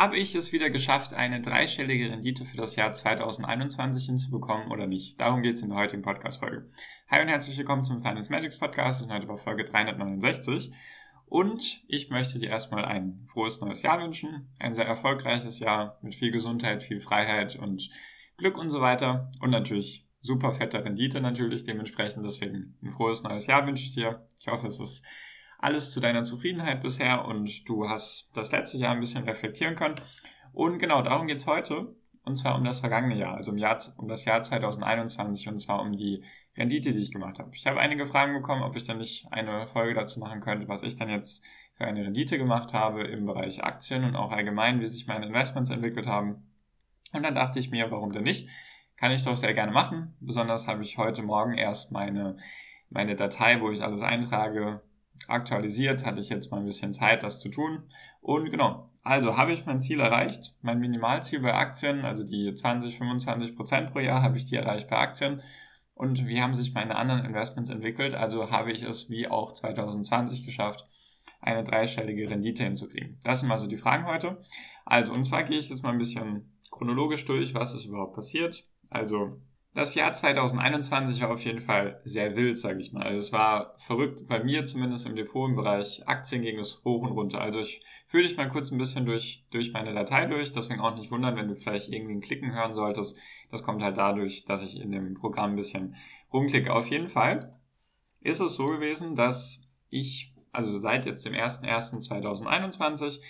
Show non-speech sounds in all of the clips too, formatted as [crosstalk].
Habe ich es wieder geschafft, eine dreistellige Rendite für das Jahr 2021 hinzubekommen oder nicht? Darum geht es in der heutigen Podcast-Folge. Hi und herzlich willkommen zum Finance Magics Podcast. Wir sind heute bei Folge 369. Und ich möchte dir erstmal ein frohes neues Jahr wünschen. Ein sehr erfolgreiches Jahr mit viel Gesundheit, viel Freiheit und Glück und so weiter. Und natürlich super fette Rendite natürlich dementsprechend. Deswegen ein frohes neues Jahr wünsche ich dir. Ich hoffe, es ist alles zu deiner Zufriedenheit bisher und du hast das letzte Jahr ein bisschen reflektieren können. Und genau darum geht's heute. Und zwar um das vergangene Jahr, also um, Jahr, um das Jahr 2021 und zwar um die Rendite, die ich gemacht habe. Ich habe einige Fragen bekommen, ob ich dann nicht eine Folge dazu machen könnte, was ich dann jetzt für eine Rendite gemacht habe im Bereich Aktien und auch allgemein, wie sich meine Investments entwickelt haben. Und dann dachte ich mir, warum denn nicht? Kann ich doch sehr gerne machen. Besonders habe ich heute Morgen erst meine, meine Datei, wo ich alles eintrage, aktualisiert, hatte ich jetzt mal ein bisschen Zeit, das zu tun. Und genau, also habe ich mein Ziel erreicht. Mein Minimalziel bei Aktien, also die 20, 25 Prozent pro Jahr, habe ich die erreicht bei Aktien. Und wie haben sich meine anderen Investments entwickelt? Also habe ich es wie auch 2020 geschafft, eine dreistellige Rendite hinzukriegen. Das sind mal so die Fragen heute. Also, und zwar gehe ich jetzt mal ein bisschen chronologisch durch, was ist überhaupt passiert. Also, das Jahr 2021 war auf jeden Fall sehr wild, sage ich mal. Also es war verrückt, bei mir zumindest im Depot im Bereich Aktien ging es hoch und runter. Also ich führe dich mal kurz ein bisschen durch, durch meine Datei durch, deswegen auch nicht wundern, wenn du vielleicht irgendwie ein Klicken hören solltest. Das kommt halt dadurch, dass ich in dem Programm ein bisschen rumklicke. Auf jeden Fall ist es so gewesen, dass ich, also seit jetzt dem 01.01.2021,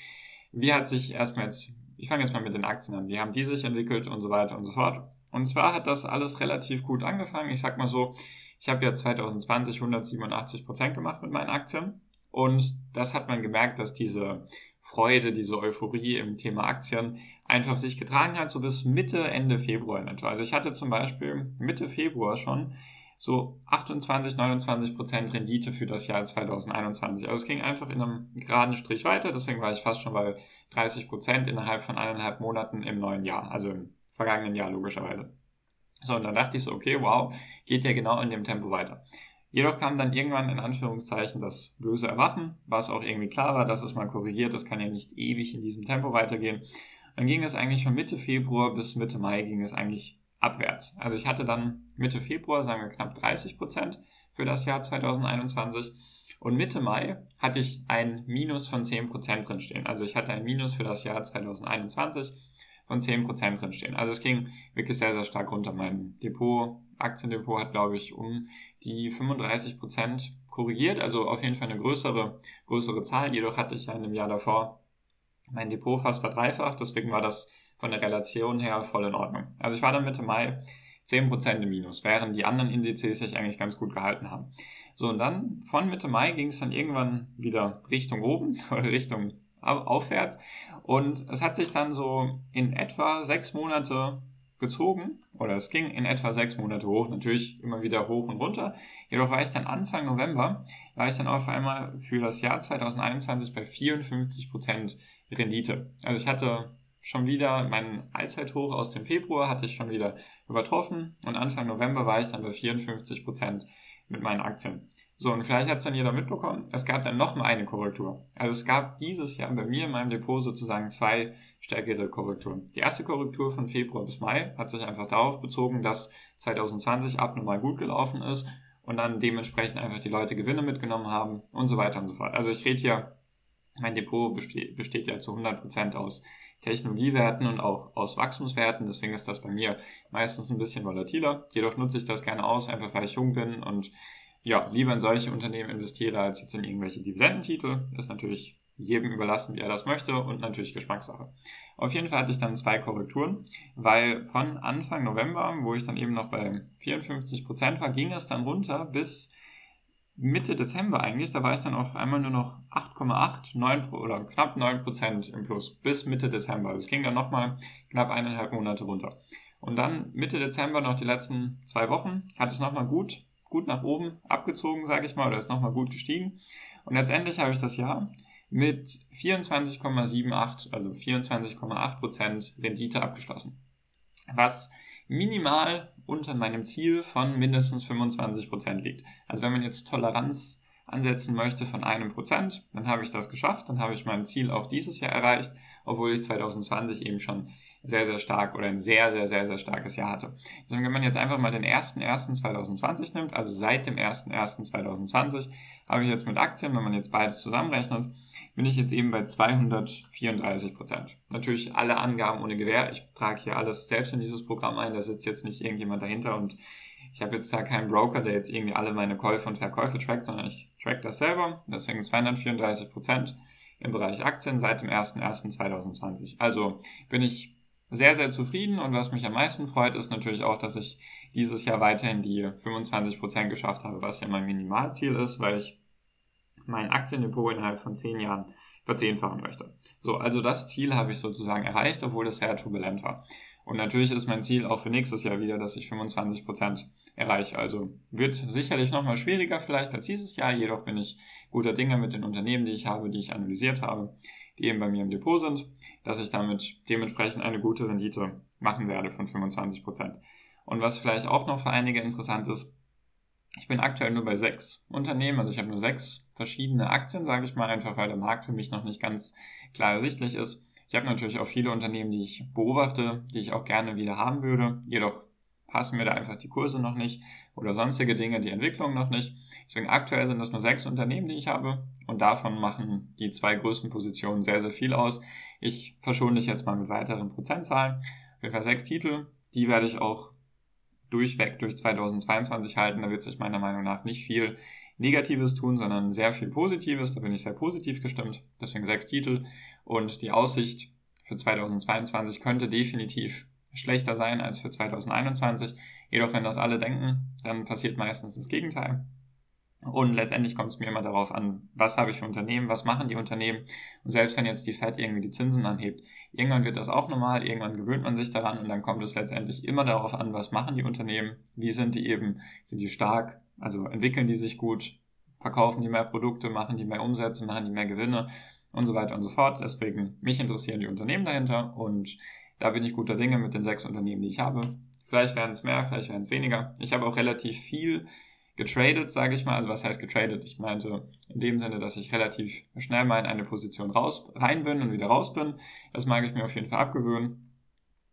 wie hat sich erstmal jetzt, ich fange jetzt mal mit den Aktien an, wie haben die sich entwickelt und so weiter und so fort. Und zwar hat das alles relativ gut angefangen. Ich sag mal so, ich habe ja 2020 187 Prozent gemacht mit meinen Aktien. Und das hat man gemerkt, dass diese Freude, diese Euphorie im Thema Aktien einfach sich getragen hat, so bis Mitte, Ende Februar in etwa. Also ich hatte zum Beispiel Mitte Februar schon so 28, 29 Prozent Rendite für das Jahr 2021. Also es ging einfach in einem geraden Strich weiter, deswegen war ich fast schon bei 30 Prozent innerhalb von eineinhalb Monaten im neuen Jahr, also im vergangenen Jahr logischerweise. So, und dann dachte ich so, okay, wow, geht ja genau in dem Tempo weiter. Jedoch kam dann irgendwann in Anführungszeichen das böse Erwachen, was auch irgendwie klar war, dass es mal korrigiert, das kann ja nicht ewig in diesem Tempo weitergehen. Dann ging es eigentlich von Mitte Februar bis Mitte Mai ging es eigentlich abwärts. Also ich hatte dann Mitte Februar, sagen wir knapp 30 Prozent für das Jahr 2021 und Mitte Mai hatte ich ein Minus von 10 Prozent drinstehen. Also ich hatte ein Minus für das Jahr 2021 von 10% drinstehen. Also es ging wirklich sehr, sehr stark runter. Mein Depot, Aktiendepot hat, glaube ich, um die 35% korrigiert, also auf jeden Fall eine größere, größere Zahl. Jedoch hatte ich ja in dem Jahr davor mein Depot fast verdreifacht, deswegen war das von der Relation her voll in Ordnung. Also ich war dann Mitte Mai 10% im Minus, während die anderen Indizes sich eigentlich ganz gut gehalten haben. So, und dann von Mitte Mai ging es dann irgendwann wieder Richtung oben [laughs] oder Richtung aufwärts. Und es hat sich dann so in etwa sechs Monate gezogen oder es ging in etwa sechs Monate hoch, natürlich immer wieder hoch und runter. Jedoch war ich dann Anfang November, war ich dann auf einmal für das Jahr 2021 bei 54% Rendite. Also ich hatte schon wieder meinen Allzeithoch aus dem Februar hatte ich schon wieder übertroffen und Anfang November war ich dann bei 54% mit meinen Aktien. So, und vielleicht hat es dann jeder mitbekommen, es gab dann nochmal eine Korrektur. Also es gab dieses Jahr bei mir in meinem Depot sozusagen zwei stärkere Korrekturen. Die erste Korrektur von Februar bis Mai hat sich einfach darauf bezogen, dass 2020 abnormal gut gelaufen ist und dann dementsprechend einfach die Leute Gewinne mitgenommen haben und so weiter und so fort. Also ich rede hier, mein Depot besteht ja zu 100% aus Technologiewerten und auch aus Wachstumswerten. Deswegen ist das bei mir meistens ein bisschen volatiler. Jedoch nutze ich das gerne aus, einfach weil ich jung bin und ja, lieber in solche Unternehmen investiere als jetzt in irgendwelche Dividendentitel. Ist natürlich jedem überlassen, wie er das möchte und natürlich Geschmackssache. Auf jeden Fall hatte ich dann zwei Korrekturen, weil von Anfang November, wo ich dann eben noch bei 54 Prozent war, ging es dann runter bis Mitte Dezember eigentlich, da war ich dann auf einmal nur noch 8,8, 9 oder knapp 9 Prozent im Plus bis Mitte Dezember. Also es ging dann nochmal knapp eineinhalb Monate runter. Und dann Mitte Dezember noch die letzten zwei Wochen hat es nochmal gut, gut nach oben abgezogen, sage ich mal, oder ist nochmal gut gestiegen. Und letztendlich habe ich das Jahr mit 24,78, also 24,8 Prozent Rendite abgeschlossen. Was minimal unter meinem Ziel von mindestens 25% liegt. Also wenn man jetzt Toleranz ansetzen möchte von einem Prozent, dann habe ich das geschafft, dann habe ich mein Ziel auch dieses Jahr erreicht, obwohl ich 2020 eben schon sehr, sehr stark oder ein sehr, sehr, sehr, sehr starkes Jahr hatte. Deswegen, wenn man jetzt einfach mal den 1.1.2020 nimmt, also seit dem 1.1.2020, habe ich jetzt mit Aktien, wenn man jetzt beides zusammenrechnet, bin ich jetzt eben bei 234 Prozent. Natürlich alle Angaben ohne Gewähr. Ich trage hier alles selbst in dieses Programm ein. Da sitzt jetzt nicht irgendjemand dahinter und ich habe jetzt da keinen Broker, der jetzt irgendwie alle meine Käufe und Verkäufe trackt, sondern ich track das selber. Deswegen 234 Prozent im Bereich Aktien seit dem 01.01.2020. Also bin ich sehr, sehr zufrieden und was mich am meisten freut, ist natürlich auch, dass ich dieses Jahr weiterhin die 25 Prozent geschafft habe, was ja mein Minimalziel ist, weil ich mein Aktiendepot innerhalb von 10 Jahren verzehnfachen möchte. So, also das Ziel habe ich sozusagen erreicht, obwohl es sehr turbulent war. Und natürlich ist mein Ziel auch für nächstes Jahr wieder, dass ich 25 Prozent erreiche. Also wird sicherlich nochmal schwieriger vielleicht als dieses Jahr, jedoch bin ich guter Dinge mit den Unternehmen, die ich habe, die ich analysiert habe, die eben bei mir im Depot sind, dass ich damit dementsprechend eine gute Rendite machen werde von 25%. Prozent. Und was vielleicht auch noch für einige interessant ist, ich bin aktuell nur bei sechs Unternehmen, also ich habe nur sechs verschiedene Aktien, sage ich mal, einfach weil der Markt für mich noch nicht ganz klar ersichtlich ist. Ich habe natürlich auch viele Unternehmen, die ich beobachte, die ich auch gerne wieder haben würde, jedoch passen mir da einfach die Kurse noch nicht oder sonstige Dinge, die Entwicklung noch nicht. Deswegen aktuell sind das nur sechs Unternehmen, die ich habe und davon machen die zwei größten Positionen sehr, sehr viel aus. Ich verschone dich jetzt mal mit weiteren Prozentzahlen. Auf jeden Fall sechs Titel, die werde ich auch durchweg durch 2022 halten. Da wird sich meiner Meinung nach nicht viel Negatives tun, sondern sehr viel Positives. Da bin ich sehr positiv gestimmt. Deswegen sechs Titel. Und die Aussicht für 2022 könnte definitiv schlechter sein als für 2021. Jedoch, wenn das alle denken, dann passiert meistens das Gegenteil. Und letztendlich kommt es mir immer darauf an, was habe ich für Unternehmen, was machen die Unternehmen. Und selbst wenn jetzt die Fed irgendwie die Zinsen anhebt, irgendwann wird das auch normal, irgendwann gewöhnt man sich daran und dann kommt es letztendlich immer darauf an, was machen die Unternehmen, wie sind die eben, sind die stark, also entwickeln die sich gut, verkaufen die mehr Produkte, machen die mehr Umsätze, machen die mehr Gewinne und so weiter und so fort. Deswegen, mich interessieren die Unternehmen dahinter und da bin ich guter Dinge mit den sechs Unternehmen, die ich habe. Vielleicht werden es mehr, vielleicht werden es weniger. Ich habe auch relativ viel getradet, sage ich mal. Also was heißt getradet? Ich meinte in dem Sinne, dass ich relativ schnell mal in eine Position raus, rein bin und wieder raus bin. Das mag ich mir auf jeden Fall abgewöhnen.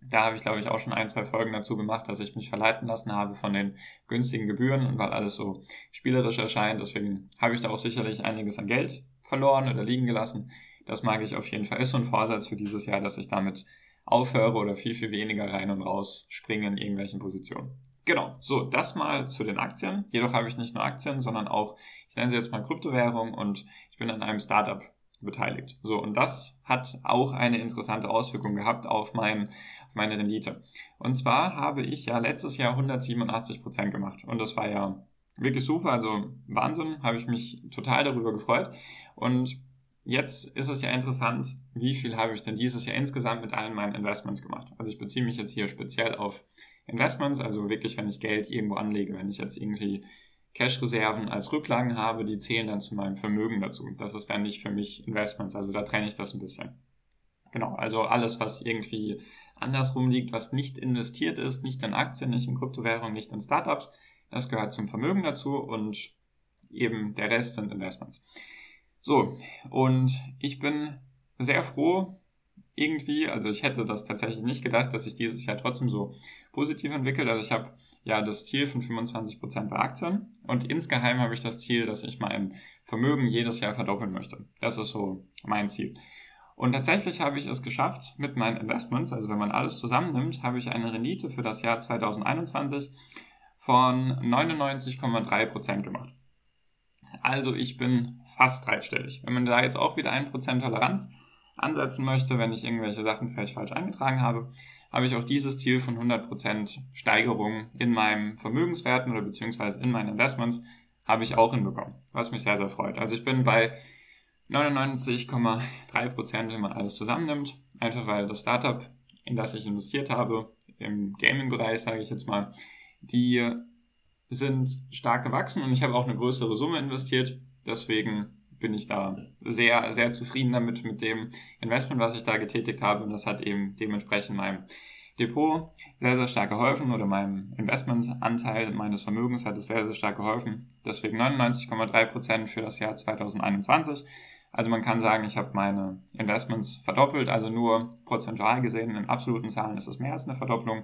Da habe ich, glaube ich, auch schon ein, zwei Folgen dazu gemacht, dass ich mich verleiten lassen habe von den günstigen Gebühren und weil alles so spielerisch erscheint. Deswegen habe ich da auch sicherlich einiges an Geld verloren oder liegen gelassen. Das mag ich auf jeden Fall. Ist so ein Vorsatz für dieses Jahr, dass ich damit aufhöre oder viel, viel weniger rein und raus springe in irgendwelchen Positionen. Genau, so, das mal zu den Aktien. Jedoch habe ich nicht nur Aktien, sondern auch, ich nenne sie jetzt mal Kryptowährung und ich bin an einem Startup beteiligt. So, und das hat auch eine interessante Auswirkung gehabt auf, mein, auf meine Rendite. Und zwar habe ich ja letztes Jahr 187 Prozent gemacht und das war ja wirklich super, also Wahnsinn, habe ich mich total darüber gefreut. Und jetzt ist es ja interessant, wie viel habe ich denn dieses Jahr insgesamt mit allen meinen Investments gemacht. Also ich beziehe mich jetzt hier speziell auf Investments, also wirklich, wenn ich Geld irgendwo anlege, wenn ich jetzt irgendwie Cash-Reserven als Rücklagen habe, die zählen dann zu meinem Vermögen dazu. Das ist dann nicht für mich Investments, also da trenne ich das ein bisschen. Genau, also alles, was irgendwie andersrum liegt, was nicht investiert ist, nicht in Aktien, nicht in Kryptowährungen, nicht in Startups, das gehört zum Vermögen dazu und eben der Rest sind Investments. So, und ich bin sehr froh, irgendwie. Also ich hätte das tatsächlich nicht gedacht, dass sich dieses Jahr trotzdem so positiv entwickelt. Also ich habe ja das Ziel von 25% bei Aktien und insgeheim habe ich das Ziel, dass ich mein Vermögen jedes Jahr verdoppeln möchte. Das ist so mein Ziel. Und tatsächlich habe ich es geschafft mit meinen Investments, also wenn man alles zusammennimmt, habe ich eine Rendite für das Jahr 2021 von 99,3% gemacht. Also ich bin fast dreistellig. Wenn man da jetzt auch wieder 1% Toleranz ansetzen möchte, wenn ich irgendwelche Sachen vielleicht falsch eingetragen habe, habe ich auch dieses Ziel von 100% Steigerung in meinem Vermögenswerten oder beziehungsweise in meinen Investments habe ich auch hinbekommen, was mich sehr, sehr freut. Also ich bin bei 99,3 Prozent, wenn man alles zusammennimmt, einfach weil das Startup, in das ich investiert habe, im Gaming-Bereich, sage ich jetzt mal, die sind stark gewachsen und ich habe auch eine größere Summe investiert. Deswegen bin ich da sehr, sehr zufrieden damit, mit dem Investment, was ich da getätigt habe. Und das hat eben dementsprechend meinem Depot sehr, sehr stark geholfen oder meinem Investmentanteil meines Vermögens hat es sehr, sehr stark geholfen. Deswegen 99,3 Prozent für das Jahr 2021. Also man kann sagen, ich habe meine Investments verdoppelt, also nur prozentual gesehen, in absoluten Zahlen ist es mehr als eine Verdopplung.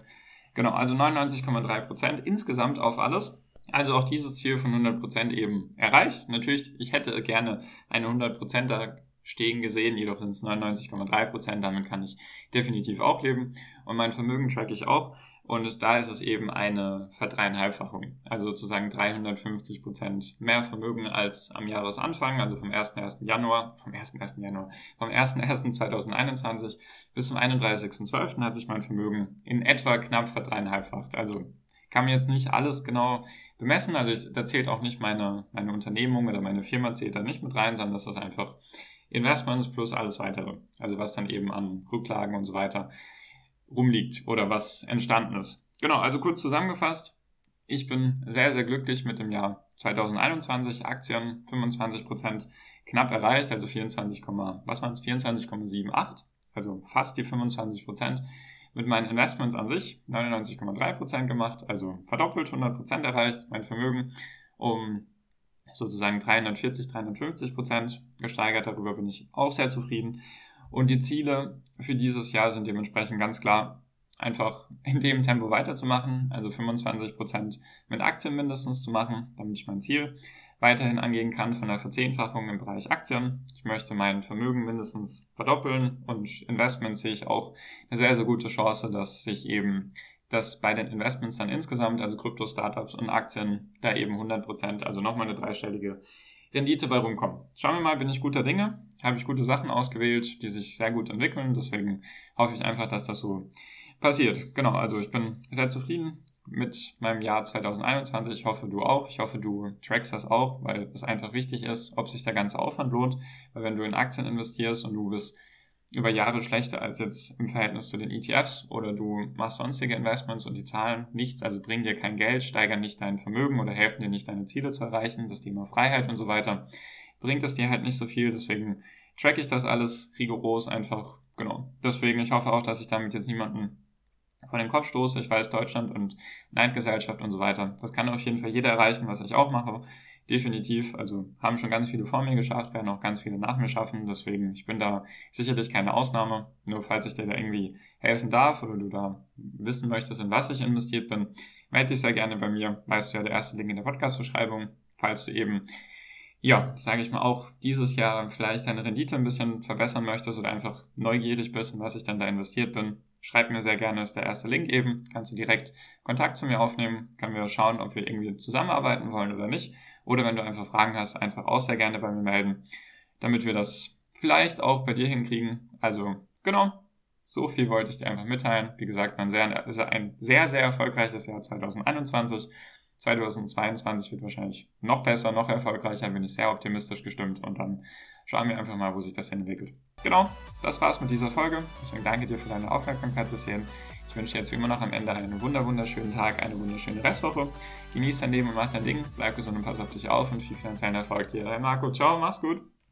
Genau, also 99,3 Prozent insgesamt auf alles. Also auch dieses Ziel von 100% eben erreicht. Natürlich, ich hätte gerne eine 100% da stehen gesehen, jedoch sind es 99,3%, damit kann ich definitiv auch leben. Und mein Vermögen track ich auch. Und da ist es eben eine Verdreieinhalbfachung, also sozusagen 350 Prozent mehr Vermögen als am Jahresanfang, also vom 1.1. Januar, vom 1.1. Januar, vom 1.1.2021 bis zum 31.12. hat sich mein Vermögen in etwa knapp verdreieinhalbfacht. Also kann mir jetzt nicht alles genau bemessen, also ich, da zählt auch nicht meine, meine Unternehmung oder meine Firma zählt da nicht mit rein, sondern das ist einfach Investments plus alles weitere. Also was dann eben an Rücklagen und so weiter rumliegt oder was entstanden ist. Genau, also kurz zusammengefasst. Ich bin sehr, sehr glücklich mit dem Jahr 2021. Aktien 25% knapp erreicht, also 24, was waren es? 24,78, also fast die 25%. Mit meinen Investments an sich 99,3% gemacht, also verdoppelt, 100% erreicht, mein Vermögen um sozusagen 340, 350% gesteigert. Darüber bin ich auch sehr zufrieden. Und die Ziele für dieses Jahr sind dementsprechend ganz klar, einfach in dem Tempo weiterzumachen, also 25 Prozent mit Aktien mindestens zu machen, damit ich mein Ziel weiterhin angehen kann von der Verzehnfachung im Bereich Aktien. Ich möchte mein Vermögen mindestens verdoppeln und Investments sehe ich auch eine sehr, sehr gute Chance, dass sich eben dass bei den Investments dann insgesamt, also Krypto-Startups und Aktien, da eben 100%, Prozent, also nochmal eine dreistellige Rendite bei rumkommen. Schauen wir mal, bin ich guter Dinge? Habe ich gute Sachen ausgewählt, die sich sehr gut entwickeln. Deswegen hoffe ich einfach, dass das so passiert. Genau, also ich bin sehr zufrieden mit meinem Jahr 2021. Ich hoffe, du auch. Ich hoffe, du trackst das auch, weil es einfach wichtig ist, ob sich der ganze Aufwand lohnt. Weil wenn du in Aktien investierst und du bist über Jahre schlechter als jetzt im Verhältnis zu den ETFs oder du machst sonstige Investments und die zahlen nichts, also bringen dir kein Geld, steigern nicht dein Vermögen oder helfen dir nicht deine Ziele zu erreichen, das Thema Freiheit und so weiter, bringt es dir halt nicht so viel, deswegen track ich das alles rigoros einfach, genau. Deswegen, ich hoffe auch, dass ich damit jetzt niemanden vor den Kopf stoße. Ich weiß, Deutschland und Neidgesellschaft und so weiter. Das kann auf jeden Fall jeder erreichen, was ich auch mache definitiv. Also haben schon ganz viele vor mir geschafft, werden auch ganz viele nach mir schaffen. Deswegen, ich bin da sicherlich keine Ausnahme. Nur falls ich dir da irgendwie helfen darf oder du da wissen möchtest, in was ich investiert bin, melde dich sehr gerne bei mir. Weißt du ja, der erste Link in der Podcast-Beschreibung. Falls du eben, ja, sage ich mal, auch dieses Jahr vielleicht deine Rendite ein bisschen verbessern möchtest oder einfach neugierig bist, in was ich dann da investiert bin, schreib mir sehr gerne, ist der erste Link eben. Kannst du direkt Kontakt zu mir aufnehmen, können wir schauen, ob wir irgendwie zusammenarbeiten wollen oder nicht. Oder wenn du einfach Fragen hast, einfach auch sehr gerne bei mir melden, damit wir das vielleicht auch bei dir hinkriegen. Also genau, so viel wollte ich dir einfach mitteilen. Wie gesagt, ein sehr, ein sehr, sehr erfolgreiches Jahr 2021. 2022 wird wahrscheinlich noch besser, noch erfolgreicher, bin ich sehr optimistisch gestimmt und dann schauen wir einfach mal, wo sich das entwickelt. Genau, das war's mit dieser Folge. Deswegen danke dir für deine Aufmerksamkeit bis hierhin. Ich wünsche dir jetzt wie immer noch am Ende einen wunderschönen Tag, eine wunderschöne Restwoche. Genieß dein Leben und mach dein Ding, bleib gesund und pass auf dich auf und viel finanziellen Erfolg dir. Dein Marco, ciao, mach's gut.